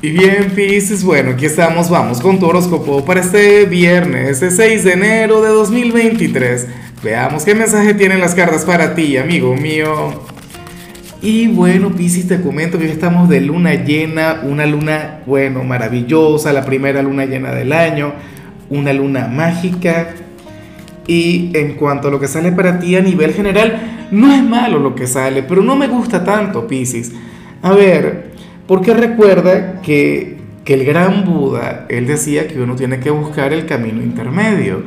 Y bien, Pisces, bueno, aquí estamos, vamos con tu horóscopo para este viernes, este 6 de enero de 2023. Veamos qué mensaje tienen las cartas para ti, amigo mío. Y bueno, Pisces, te comento que estamos de luna llena, una luna, bueno, maravillosa, la primera luna llena del año, una luna mágica. Y en cuanto a lo que sale para ti a nivel general, no es malo lo que sale, pero no me gusta tanto, Pisces. A ver, porque recuerda que, el gran Buda, él decía que uno tiene que buscar el camino intermedio,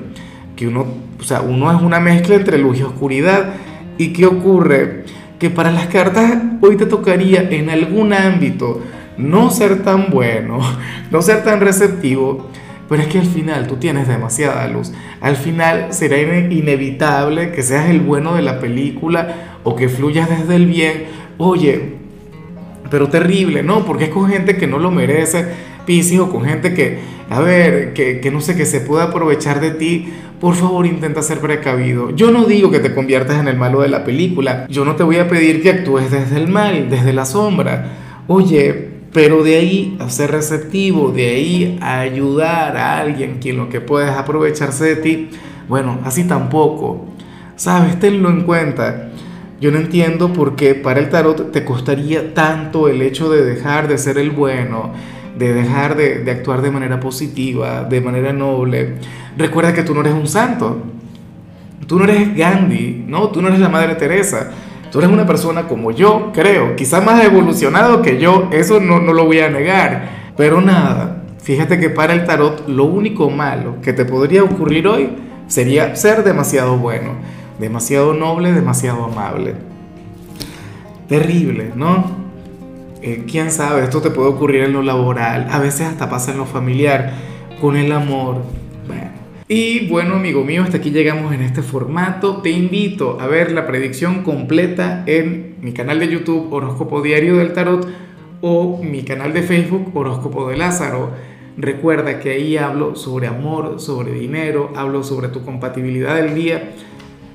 que uno, o sea, uno es una mezcla entre luz y oscuridad. ¿Y qué ocurre? Que para las cartas hoy te tocaría en algún ámbito no ser tan bueno, no ser tan receptivo, pero es que al final tú tienes demasiada luz. Al final será inevitable que seas el bueno de la película o que fluyas desde el bien. Oye, pero terrible, ¿no? Porque es con gente que no lo merece, Piscis, o con gente que, a ver, que, no sé, que se pueda aprovechar de ti. Por favor, intenta ser precavido. Yo no digo que te conviertas en el malo de la película. Yo no te voy a pedir que actúes desde el mal, desde la sombra. Oye, pero de ahí a ser receptivo, de ahí a ayudar a alguien quien lo que puedes aprovecharse de ti, bueno, así tampoco. Sabes, tenlo en cuenta. Yo no entiendo por qué para el tarot te costaría tanto el hecho de dejar de ser el bueno, de dejar de, actuar de manera positiva, de manera noble. Recuerda que tú no eres un santo, tú no eres Gandhi, ¿no? Tú no eres la Madre Teresa. Tú eres una persona como yo, creo, quizás más evolucionado que yo, eso no lo voy a negar. Pero nada, fíjate que para el tarot lo único malo que te podría ocurrir hoy sería ser demasiado bueno demasiado noble, demasiado amable. Terrible, ¿no? Eh, ¿Quién sabe? Esto te puede ocurrir en lo laboral, a veces hasta pasa en lo familiar, con el amor. Y bueno, amigo mío, hasta aquí llegamos en este formato. Te invito a ver la predicción completa en mi canal de YouTube Horóscopo Diario del Tarot o mi canal de Facebook Horóscopo de Lázaro. Recuerda que ahí hablo sobre amor, sobre dinero, hablo sobre tu compatibilidad del día